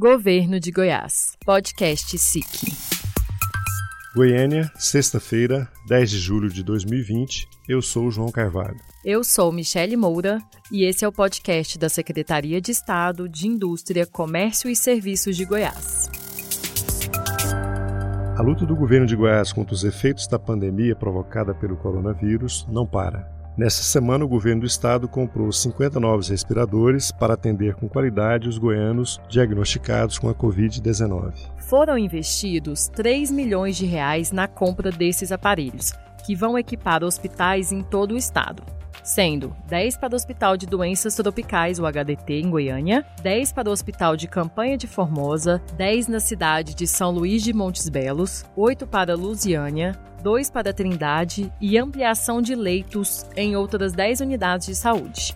Governo de Goiás. Podcast SIC. Goiânia, sexta-feira, 10 de julho de 2020. Eu sou o João Carvalho. Eu sou Michele Moura e esse é o podcast da Secretaria de Estado de Indústria, Comércio e Serviços de Goiás. A luta do governo de Goiás contra os efeitos da pandemia provocada pelo coronavírus não para. Nessa semana, o governo do estado comprou 50 novos respiradores para atender com qualidade os goianos diagnosticados com a Covid-19. Foram investidos 3 milhões de reais na compra desses aparelhos, que vão equipar hospitais em todo o estado sendo 10 para o Hospital de Doenças Tropicais, o HDT, em Goiânia, 10 para o Hospital de Campanha de Formosa, 10 na cidade de São Luís de Montes Belos, 8 para Lusiânia, 2 para Trindade e ampliação de leitos em outras 10 unidades de saúde.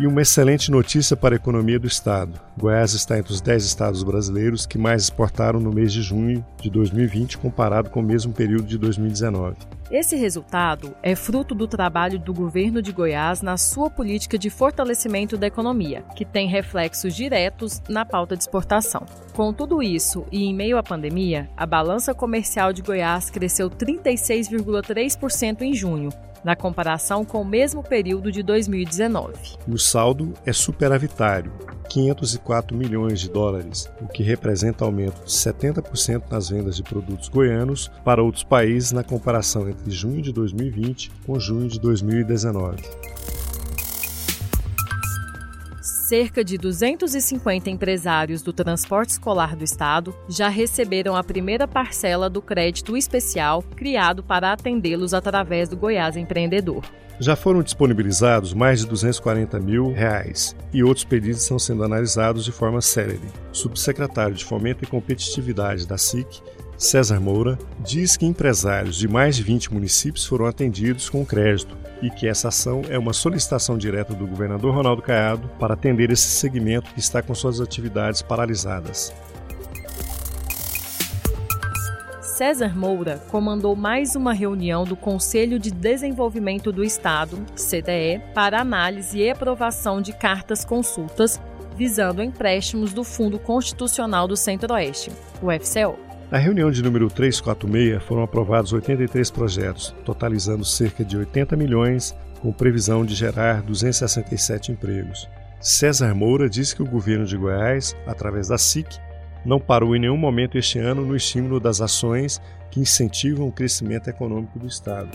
E uma excelente notícia para a economia do estado. Goiás está entre os 10 estados brasileiros que mais exportaram no mês de junho de 2020 comparado com o mesmo período de 2019. Esse resultado é fruto do trabalho do governo de Goiás na sua política de fortalecimento da economia, que tem reflexos diretos na pauta de exportação. Com tudo isso e em meio à pandemia, a balança comercial de Goiás cresceu 36,3% em junho, na comparação com o mesmo período de 2019. E o saldo é superavitário, 504 milhões de dólares, o que representa aumento de 70% nas vendas de produtos goianos para outros países na comparação entre junho de 2020 com junho de 2019 cerca de 250 empresários do transporte escolar do estado já receberam a primeira parcela do crédito especial criado para atendê-los através do Goiás Empreendedor. Já foram disponibilizados mais de 240 mil reais e outros pedidos estão sendo analisados de forma célere. O subsecretário de Fomento e Competitividade da SIC César Moura, diz que empresários de mais de 20 municípios foram atendidos com crédito e que essa ação é uma solicitação direta do governador Ronaldo Caiado para atender esse segmento que está com suas atividades paralisadas. César Moura comandou mais uma reunião do Conselho de Desenvolvimento do Estado, CDE, para análise e aprovação de cartas consultas visando empréstimos do Fundo Constitucional do Centro-Oeste, o FCO. Na reunião de número 346 foram aprovados 83 projetos, totalizando cerca de 80 milhões, com previsão de gerar 267 empregos. César Moura disse que o governo de Goiás, através da SIC, não parou em nenhum momento este ano no estímulo das ações que incentivam o crescimento econômico do Estado.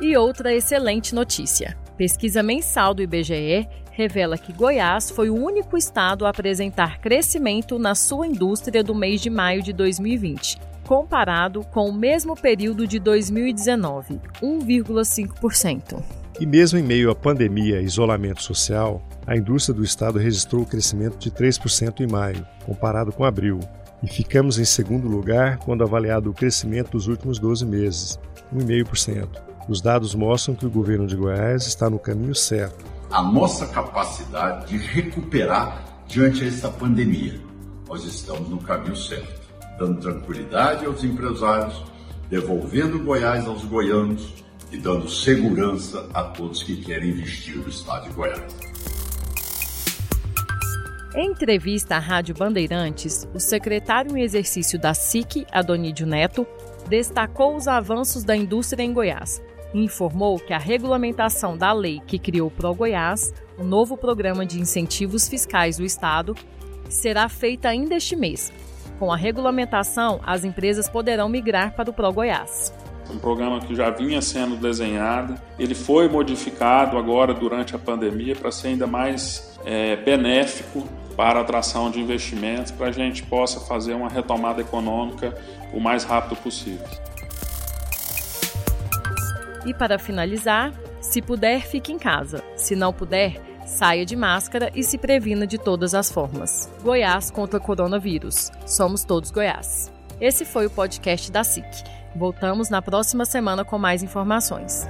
E outra excelente notícia: pesquisa mensal do IBGE revela que Goiás foi o único estado a apresentar crescimento na sua indústria do mês de maio de 2020, comparado com o mesmo período de 2019, 1,5%. E mesmo em meio à pandemia e isolamento social, a indústria do estado registrou o crescimento de 3% em maio, comparado com abril, e ficamos em segundo lugar quando avaliado o crescimento dos últimos 12 meses, 1,5%. Os dados mostram que o governo de Goiás está no caminho certo a nossa capacidade de recuperar diante dessa pandemia. Nós estamos no caminho certo, dando tranquilidade aos empresários, devolvendo Goiás aos goianos e dando segurança a todos que querem investir no estado de Goiás. Em entrevista à Rádio Bandeirantes, o secretário em exercício da SIC, Adonídio Neto, destacou os avanços da indústria em Goiás informou que a regulamentação da lei que criou o Pro Goiás, o novo programa de incentivos fiscais do Estado, será feita ainda este mês. Com a regulamentação, as empresas poderão migrar para o Pro Goiás. Um programa que já vinha sendo desenhado, ele foi modificado agora durante a pandemia para ser ainda mais é, benéfico para a atração de investimentos, para a gente possa fazer uma retomada econômica o mais rápido possível. E para finalizar, se puder, fique em casa. Se não puder, saia de máscara e se previna de todas as formas. Goiás contra coronavírus. Somos todos Goiás. Esse foi o podcast da SIC. Voltamos na próxima semana com mais informações.